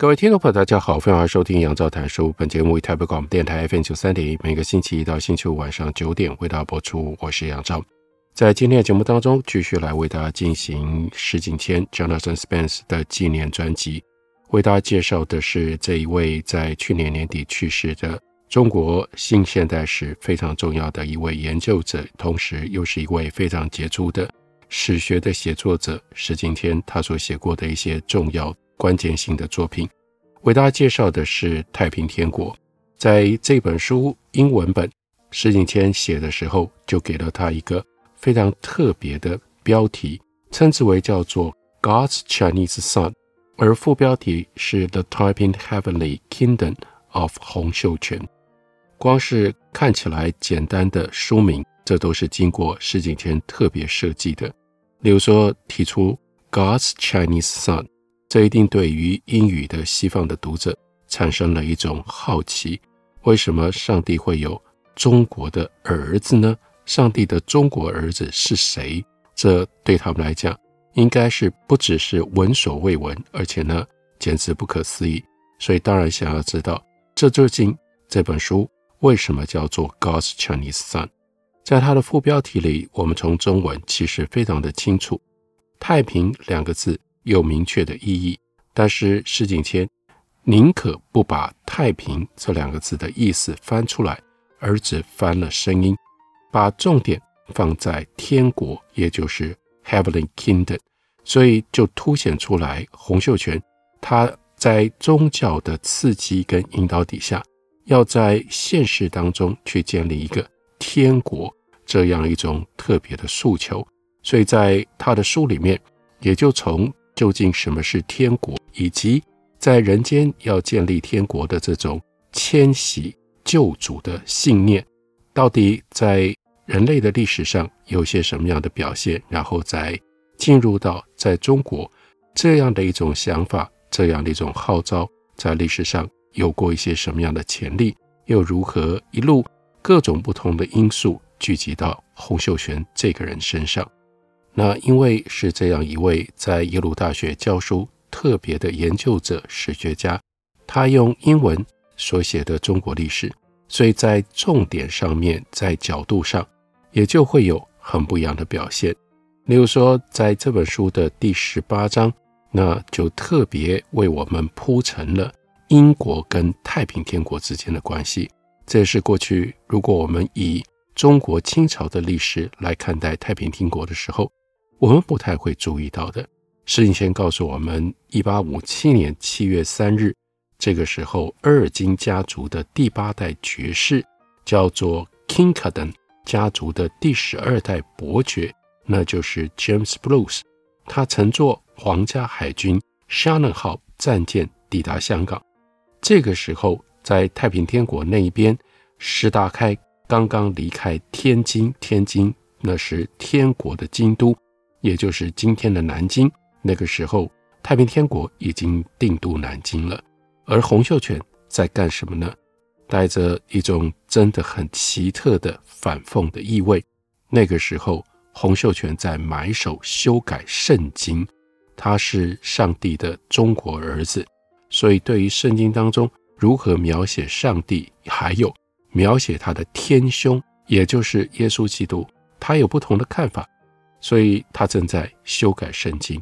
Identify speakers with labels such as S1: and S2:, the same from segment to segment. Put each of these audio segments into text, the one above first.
S1: 各位听众朋友，大家好，欢迎收听杨照谈书。本节目为台北广播电台 FM 九三点一，每个星期一到星期五晚上九点为大家播出。我是杨照，在今天的节目当中，继续来为大家进行石景谦 Jonathan Spence 的纪念专辑。为大家介绍的是这一位在去年年底去世的中国新现代史非常重要的一位研究者，同时又是一位非常杰出的史学的写作者石景谦，他所写过的一些重要。关键性的作品，为大家介绍的是《太平天国》。在这本书英文本，石景谦写的时候，就给了他一个非常特别的标题，称之为叫做 “God's Chinese Son”，而副标题是 “The Taiping Heavenly Kingdom of 洪秀全”。光是看起来简单的书名，这都是经过石景谦特别设计的。例如说，提出 “God's Chinese Son”。这一定对于英语的西方的读者产生了一种好奇：为什么上帝会有中国的儿子呢？上帝的中国儿子是谁？这对他们来讲，应该是不只是闻所未闻，而且呢，简直不可思议。所以当然想要知道，这究竟这本书为什么叫做 God's Chinese Son？在它的副标题里，我们从中文其实非常的清楚，“太平”两个字。有明确的意义，但是施景谦宁可不把“太平”这两个字的意思翻出来，而只翻了声音，把重点放在“天国”，也就是 “Heavenly Kingdom”，所以就凸显出来洪秀全他在宗教的刺激跟引导底下，要在现实当中去建立一个天国这样一种特别的诉求，所以在他的书里面也就从。究竟什么是天国，以及在人间要建立天国的这种迁徙救主的信念，到底在人类的历史上有些什么样的表现？然后再进入到在中国这样的一种想法，这样的一种号召，在历史上有过一些什么样的潜力？又如何一路各种不同的因素聚集到洪秀全这个人身上？那因为是这样一位在耶鲁大学教书特别的研究者、史学家，他用英文所写的中国历史，所以在重点上面，在角度上，也就会有很不一样的表现。例如说，在这本书的第十八章，那就特别为我们铺陈了英国跟太平天国之间的关系。这也是过去如果我们以中国清朝的历史来看待太平天国的时候，我们不太会注意到的，石景谦告诉我们，一八五七年七月三日，这个时候，鄂尔金家族的第八代爵士叫做 Kinkaden 家族的第十二代伯爵，那就是 James Bruce，他乘坐皇家海军 Shannon 号战舰抵达香港。这个时候，在太平天国那一边，石达开刚刚离开天津，天津那是天国的京都。也就是今天的南京，那个时候太平天国已经定都南京了，而洪秀全在干什么呢？带着一种真的很奇特的反讽的意味。那个时候，洪秀全在埋首修改圣经，他是上帝的中国儿子，所以对于圣经当中如何描写上帝，还有描写他的天兄，也就是耶稣基督，他有不同的看法。所以他正在修改圣经。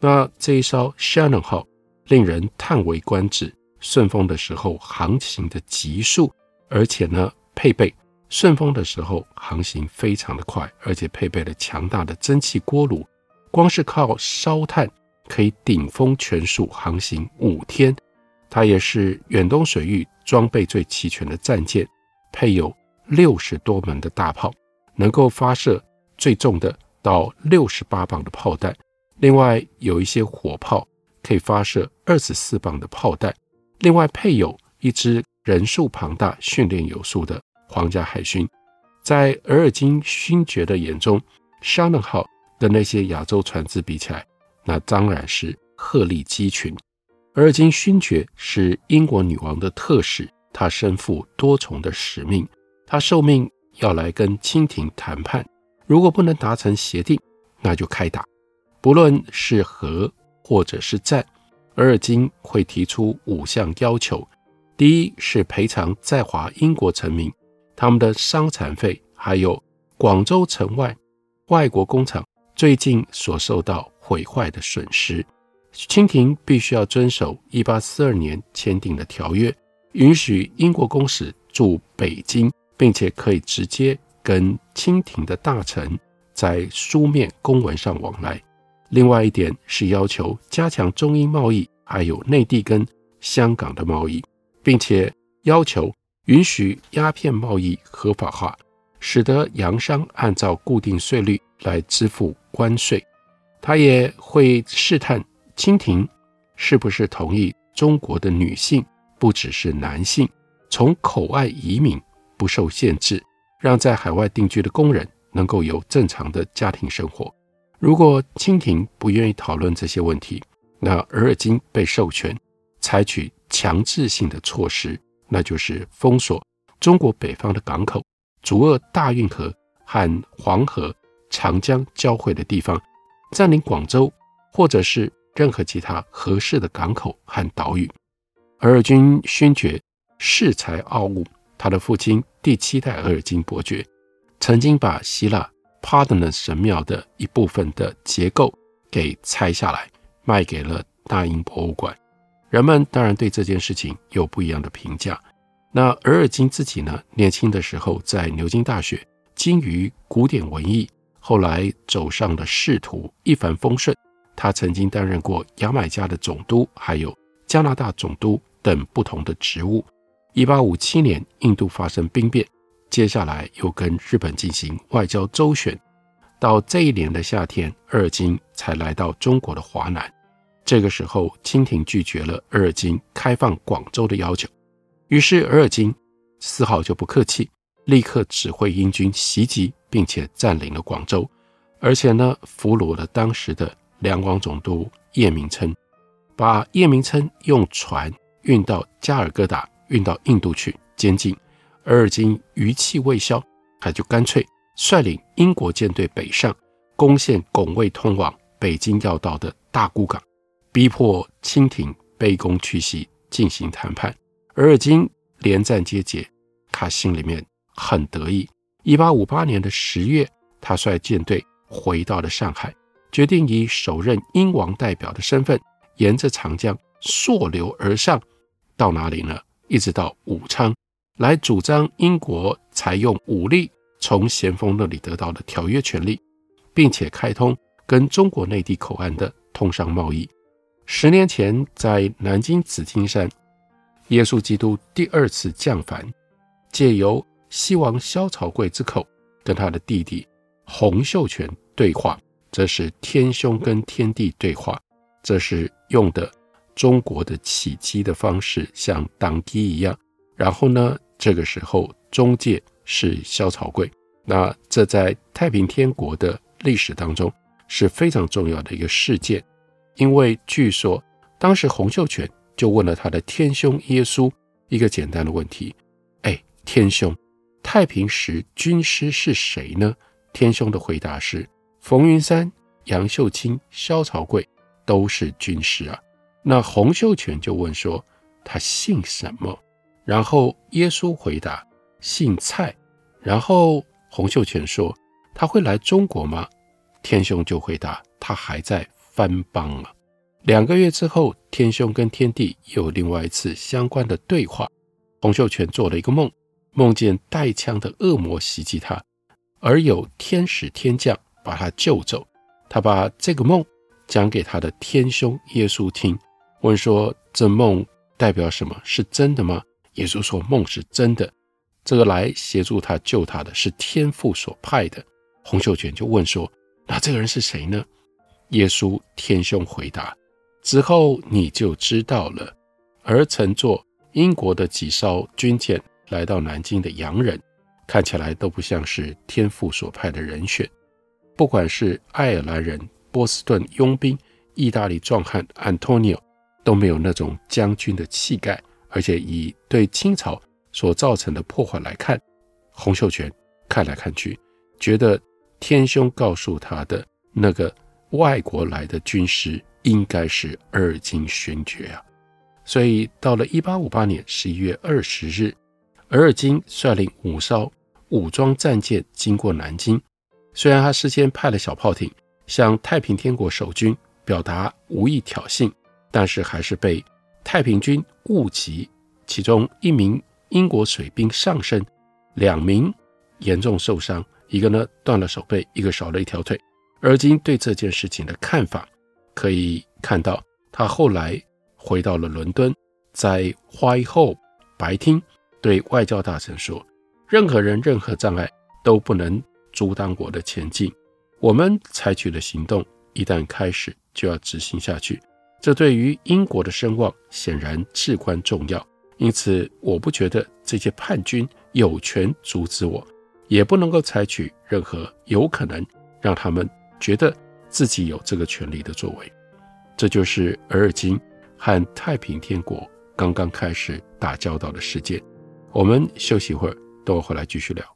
S1: 那这一艘 Shannon 号令人叹为观止。顺风的时候航行的急速，而且呢配备顺风的时候航行非常的快，而且配备了强大的蒸汽锅炉。光是靠烧炭可以顶风全速航行五天。它也是远东水域装备最齐全的战舰，配有六十多门的大炮，能够发射最重的。到六十八磅的炮弹，另外有一些火炮可以发射二十四磅的炮弹，另外配有一支人数庞大、训练有素的皇家海军。在额尔金勋爵的眼中，沙能号跟那些亚洲船只比起来，那当然是鹤立鸡群。额尔金勋爵是英国女王的特使，他身负多重的使命，他受命要来跟清廷谈判，如果不能达成协定，那就开打。不论是和或者是战，额尔金会提出五项要求：第一是赔偿在华英国臣民。他们的伤残费，还有广州城外外国工厂最近所受到毁坏的损失，清廷必须要遵守1842年签订的条约，允许英国公使驻北京，并且可以直接跟清廷的大臣在书面公文上往来。另外一点是要求加强中英贸易，还有内地跟香港的贸易，并且要求。允许鸦片贸易合法化，使得洋商按照固定税率来支付关税。他也会试探清廷是不是同意中国的女性，不只是男性，从口岸移民不受限制，让在海外定居的工人能够有正常的家庭生活。如果清廷不愿意讨论这些问题，那额尔金被授权采取强制性的措施。那就是封锁中国北方的港口，阻遏大运河和黄河、长江交汇的地方，占领广州或者是任何其他合适的港口和岛屿。额尔金勋爵恃才傲物，他的父亲第七代额尔金伯爵曾经把希腊帕德嫩神庙的一部分的结构给拆下来，卖给了大英博物馆。人们当然对这件事情有不一样的评价。那额尔金自己呢？年轻的时候在牛津大学精于古典文艺，后来走上了仕途，一帆风顺。他曾经担任过牙买加的总督，还有加拿大总督等不同的职务。一八五七年，印度发生兵变，接下来又跟日本进行外交周旋。到这一年的夏天，额尔金才来到中国的华南。这个时候，清廷拒绝了额尔金开放广州的要求，于是额尔金丝毫就不客气，立刻指挥英军袭击，并且占领了广州，而且呢，俘虏了当时的两广总督叶明琛，把叶明琛用船运到加尔各答，运到印度去监禁。额尔金余气未消，他就干脆率领英国舰队北上，攻陷拱卫通往北京要道的大沽港。逼迫清廷卑躬屈膝进行谈判，而尔金连战皆捷，他心里面很得意。一八五八年的十月，他率舰队回到了上海，决定以首任英王代表的身份，沿着长江溯流而上，到哪里呢？一直到武昌，来主张英国采用武力从咸丰那里得到的条约权利，并且开通跟中国内地口岸的通商贸易。十年前，在南京紫金山，耶稣基督第二次降凡，借由西王萧朝贵之口跟他的弟弟洪秀全对话，这是天兄跟天帝对话，这是用的中国的起机的方式，像当机一样。然后呢，这个时候中介是萧朝贵，那这在太平天国的历史当中是非常重要的一个事件。因为据说，当时洪秀全就问了他的天兄耶稣一个简单的问题：“哎，天兄，太平时军师是谁呢？”天兄的回答是：“冯云山、杨秀清、萧朝贵都是军师啊。”那洪秀全就问说：“他姓什么？”然后耶稣回答：“姓蔡。”然后洪秀全说：“他会来中国吗？”天兄就回答：“他还在。”番邦啊。两个月之后，天兄跟天帝有另外一次相关的对话。洪秀全做了一个梦，梦见带枪的恶魔袭击他，而有天使天将把他救走。他把这个梦讲给他的天兄耶稣听，问说：“这梦代表什么？是真的吗？”耶稣说：“梦是真的。这个来协助他救他的是天父所派的。”洪秀全就问说：“那这个人是谁呢？”耶稣天兄回答：“之后你就知道了。”而乘坐英国的几艘军舰来到南京的洋人，看起来都不像是天父所派的人选。不管是爱尔兰人、波士顿佣兵、意大利壮汉安东尼奥，都没有那种将军的气概。而且以对清朝所造成的破坏来看，洪秀全看来看去，觉得天兄告诉他的那个外国来的军师应该是尔金勋爵啊。所以到了一八五八年十一月二十日，额尔金率领五艘武装战舰经过南京。虽然他事先派了小炮艇向太平天国守军表达无意挑衅，但是还是被太平军误击，其中一名英国水兵丧生，两名严重受伤，一个呢断了手背，一个少了一条腿。而今对这件事情的看法，可以看到他后来回到了伦敦，在会后白厅对外交大臣说：“任何人、任何障碍都不能。”阻挡我的前进。我们采取的行动一旦开始，就要执行下去。这对于英国的声望显然至关重要。因此，我不觉得这些叛军有权阻止我，也不能够采取任何有可能让他们觉得自己有这个权利的作为。这就是额尔金和太平天国刚刚开始打交道的事件。我们休息一会儿，等我回来继续聊。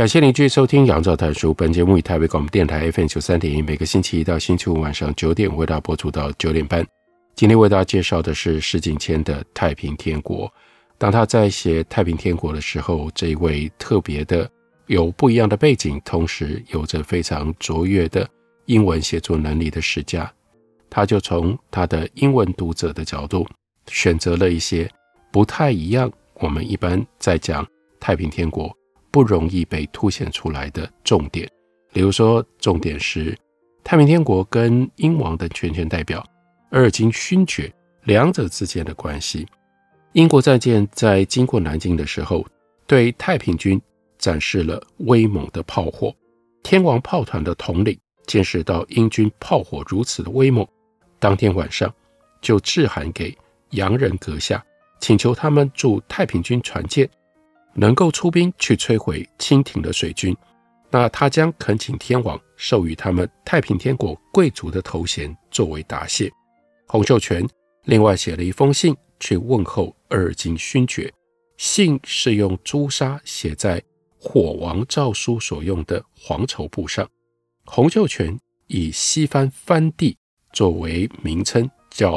S1: 感谢您继续收听《杨照谈书》。本节目以台北广播电台 FM 九三点一，每个星期一到星期五晚上九点为大家播出到九点半。今天为大家介绍的是石景谦的《太平天国》。当他在写《太平天国》的时候，这一位特别的、有不一样的背景，同时有着非常卓越的英文写作能力的史家，他就从他的英文读者的角度，选择了一些不太一样。我们一般在讲《太平天国》。不容易被凸显出来的重点，比如说，重点是太平天国跟英王的全权代表尔金勋爵两者之间的关系。英国战舰在经过南京的时候，对太平军展示了威猛的炮火。天王炮团的统领见识到英军炮火如此的威猛，当天晚上就致函给洋人阁下，请求他们驻太平军船舰。能够出兵去摧毁清廷的水军，那他将恳请天王授予他们太平天国贵族的头衔作为答谢。洪秀全另外写了一封信去问候额尔金勋爵，信是用朱砂写在火王诏书所用的黄绸布上。洪秀全以西番番地作为名称，叫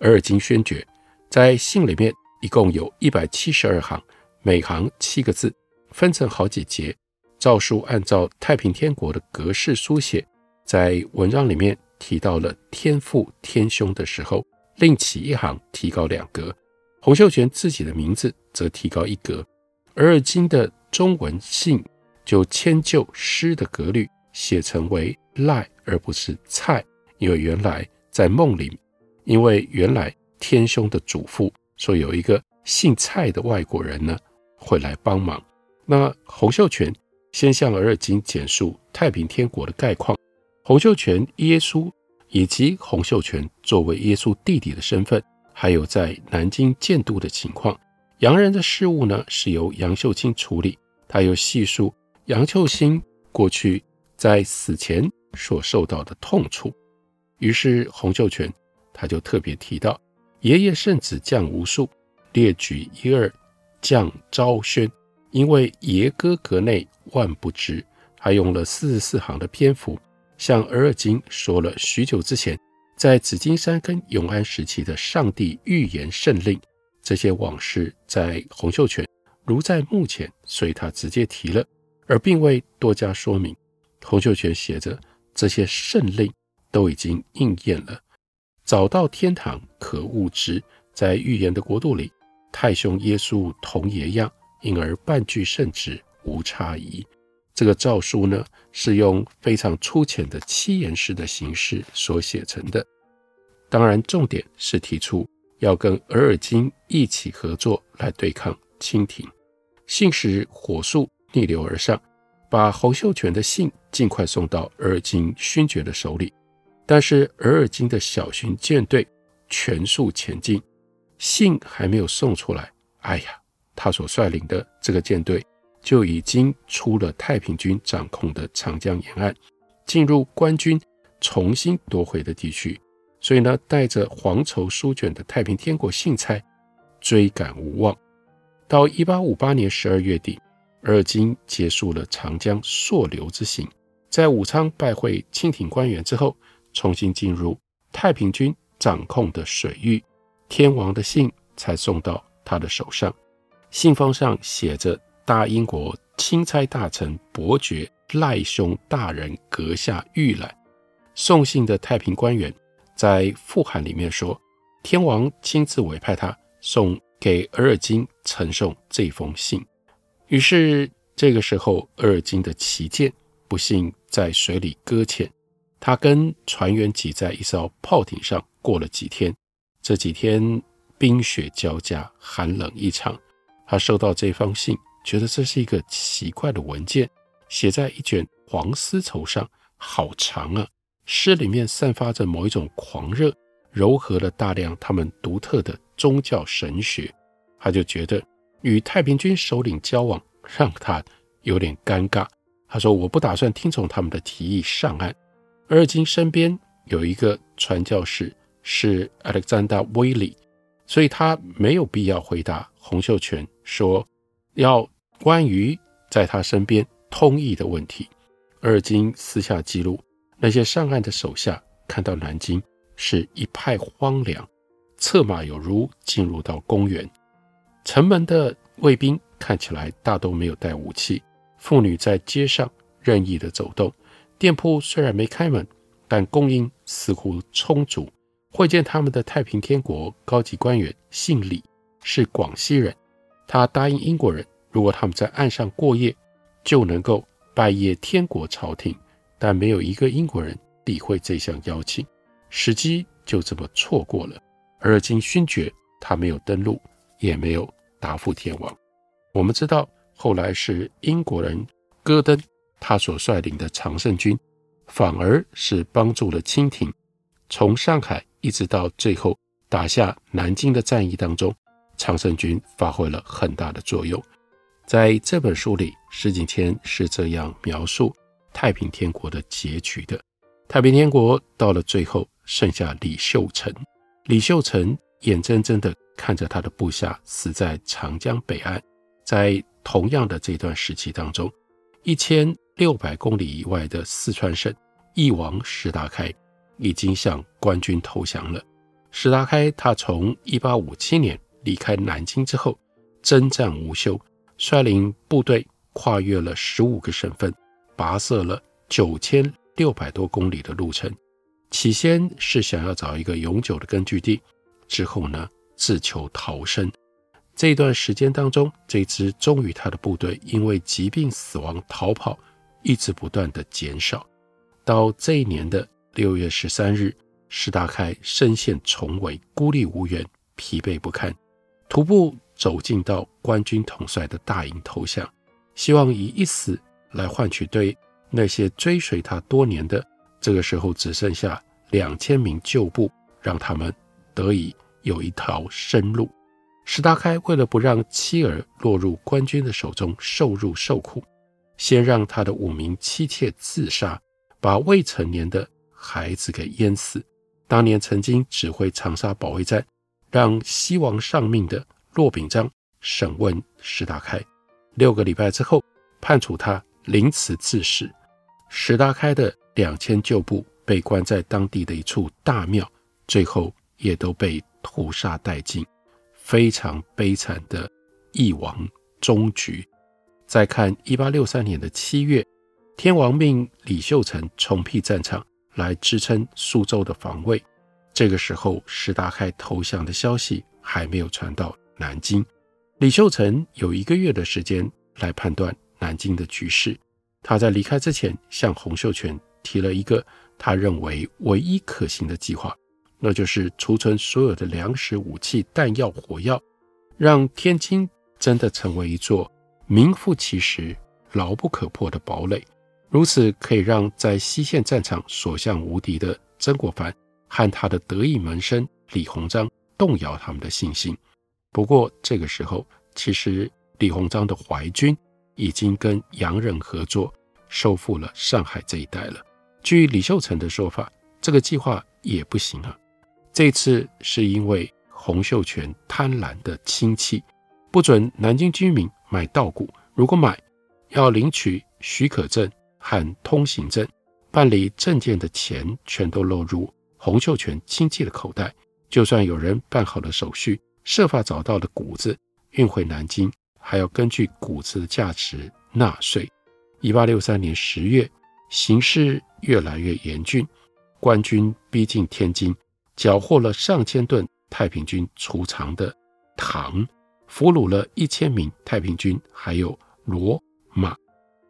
S1: 额尔金勋爵。在信里面一共有一百七十二行。每行七个字，分成好几节，诏书按照太平天国的格式书写，在文章里面提到了天父天兄的时候，另起一行提高两格。洪秀全自己的名字则提高一格。而今的中文姓就迁就诗的格律，写成为赖而不是蔡，因为原来在梦里，因为原来天兄的祖父说有一个姓蔡的外国人呢会来帮忙。那洪秀全先向尔尔金简述太平天国的概况，洪秀全耶稣以及洪秀全作为耶稣弟弟的身份，还有在南京建都的情况。洋人的事务呢，是由杨秀清处理。他又细述杨秀清过去在死前所受到的痛楚。于是洪秀全他就特别提到爷爷圣子降无数，列举一二降昭宣，因为爷哥阁内万不知。他用了四十四行的篇幅，向额尔金说了许久之前在紫金山跟永安时期的上帝预言圣令。这些往事在洪秀全如在目前，所以他直接提了，而并未多加说明。洪秀全写着：这些圣令都已经应验了，早到天堂可悟之，在预言的国度里，太兄耶稣同爷样，因而半句圣旨无差异。这个诏书呢，是用非常粗浅的七言诗的形式所写成的，当然重点是提出。要跟额尔金一起合作来对抗清廷，信使火速逆流而上，把洪秀全的信尽快送到额尔金勋爵的手里。但是额尔金的小型舰队全速前进，信还没有送出来，哎呀，他所率领的这个舰队就已经出了太平军掌控的长江沿岸，进入官军重新夺回的地区。所以呢，带着黄绸书卷的太平天国信差追赶无望。到一八五八年十二月底，尔尔金结束了长江溯流之行，在武昌拜会清廷官员之后，重新进入太平军掌控的水域，天王的信才送到他的手上。信封上写着“大英国钦差大臣伯爵赖兄大人阁下御览”。送信的太平官员。在复函里面说，天王亲自委派他送给额尔金呈送这封信。于是这个时候，额尔金的旗舰不幸在水里搁浅，他跟船员挤在一艘炮艇上过了几天。这几天冰雪交加，寒冷异常。他收到这封信，觉得这是一个奇怪的文件，写在一卷黄丝绸上，好长啊。诗里面散发着某一种狂热，糅合了大量他们独特的宗教神学。他就觉得与太平军首领交往让他有点尴尬。他说：“我不打算听从他们的提议上岸。”尔尔金身边有一个传教士是 Alexander Wiley，所以他没有必要回答洪秀全说要关于在他身边通译的问题。尔尔金私下记录。那些上岸的手下看到南京是一派荒凉，策马有如进入到公园。城门的卫兵看起来大都没有带武器，妇女在街上任意的走动。店铺虽然没开门，但供应似乎充足。会见他们的太平天国高级官员姓李，是广西人。他答应英国人，如果他们在岸上过夜，就能够拜谒天国朝廷。但没有一个英国人理会这项邀请，时机就这么错过了。尔尔金勋爵他没有登陆，也没有答复天王。我们知道，后来是英国人戈登他所率领的常胜军，反而是帮助了清廷，从上海一直到最后打下南京的战役当中，常胜军发挥了很大的作用。在这本书里，石景谦是这样描述。太平天国的结局的太平天国到了最后，剩下李秀成。李秀成眼睁睁地看着他的部下死在长江北岸。在同样的这段时期当中，一千六百公里以外的四川省翼王石达开已经向官军投降了。石达开他从一八五七年离开南京之后，征战无休，率领部队跨越了十五个省份，跋涉了九千六百多公里的路程。起先是想要找一个永久的根据地，之后呢，自求逃生。这段时间当中，这支忠于他的部队因为疾病死亡逃跑，一直不断的减少。到这一年的六月十三日，石达开身陷重围，孤立无援，疲惫不堪，徒步走进到官军统帅的大营投降，希望以一死来换取对那些追随他多年的。这个时候只剩下两千名旧部，让他们得以有一条生路。石达开为了不让妻儿落入官军的手中受辱受苦，先让他的五名妻妾自杀，把未成年的孩子给淹死。当年曾经指挥长沙保卫战，让西王丧命的骆秉章审问石达开，六个礼拜之后判处他凌迟致死。石达开的。两千旧部被关在当地的一处大庙，最后也都被屠杀殆尽，非常悲惨的一亡终局。再看一八六三年的七月，天王命李秀成重辟战场来支撑苏州的防卫。这个时候，石达开投降的消息还没有传到南京。李秀成有一个月的时间来判断南京的局势。他在离开之前，向洪秀全。提了一个他认为唯一可行的计划，那就是储存所有的粮食、武器、弹药、火药，让天津真的成为一座名副其实、牢不可破的堡垒。如此可以让在西线战场所向无敌的曾国藩和他的得意门生李鸿章动摇他们的信心。不过这个时候，其实李鸿章的淮军已经跟洋人合作，收复了上海这一带了。据李秀成的说法，这个计划也不行啊。这次是因为洪秀全贪婪的亲戚，不准南京居民买稻谷，如果买，要领取许可证和通行证，办理证件的钱全都落入洪秀全亲戚的口袋。就算有人办好了手续，设法找到了谷子运回南京，还要根据谷子的价值纳税。一八六三年十月。形势越来越严峻，官军逼近天津，缴获了上千吨太平军储藏的糖，俘虏了一千名太平军，还有骡马。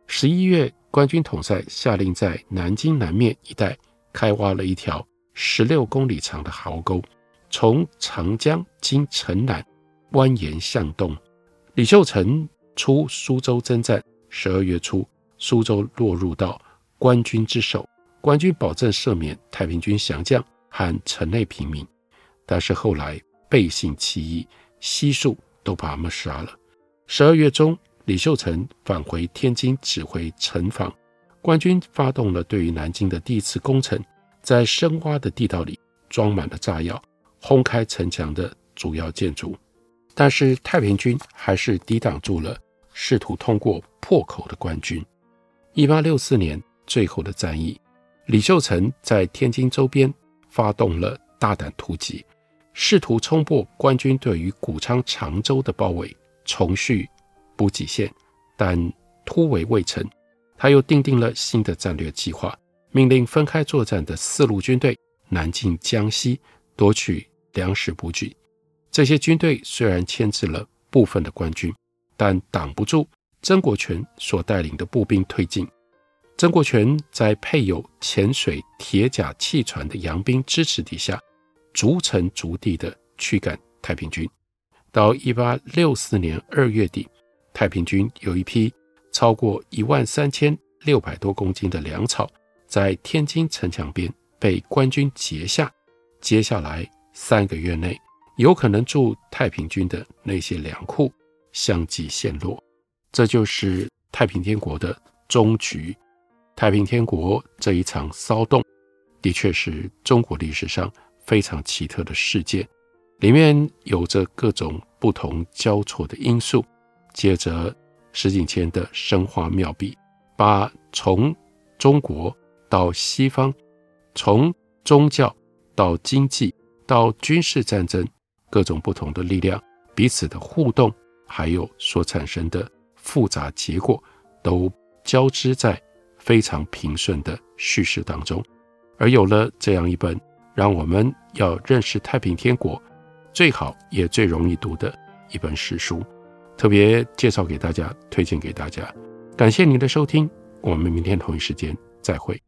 S1: 十一月，官军统帅下令在南京南面一带开挖了一条十六公里长的壕沟，从长江经城南蜿蜒向东。李秀成出苏州征战，十二月初，苏州落入到。官军之手，官军保证赦免太平军降将和城内平民，但是后来背信弃义，悉数都把他们杀了。十二月中，李秀成返回天津指挥城防，官军发动了对于南京的第一次攻城，在深挖的地道里装满了炸药，轰开城墙的主要建筑，但是太平军还是抵挡住了试图通过破口的官军。一八六四年。最后的战役，李秀成在天津周边发动了大胆突击，试图冲破官军对于谷仓常州的包围，重续补给线，但突围未成。他又订定了新的战略计划，命令分开作战的四路军队南进江西，夺取粮食补给。这些军队虽然牵制了部分的官军，但挡不住曾国荃所带领的步兵推进。曾国荃在配有潜水铁甲汽船的洋兵支持底下，逐城逐地地驱赶太平军。到一八六四年二月底，太平军有一批超过一万三千六百多公斤的粮草，在天津城墙边被官军截下。接下来三个月内，有可能驻太平军的那些粮库相继陷落。这就是太平天国的终局。太平天国这一场骚动，的确是中国历史上非常奇特的事件，里面有着各种不同交错的因素。接着，石景谦的生花妙笔，把从中国到西方，从宗教到经济到军事战争，各种不同的力量彼此的互动，还有所产生的复杂结果，都交织在非常平顺的叙事当中。而有了这样一本让我们要认识太平天国最好也最容易读的一本史书，特别介绍给大家，推荐给大家。感谢您的收听，我们明天同一时间再会。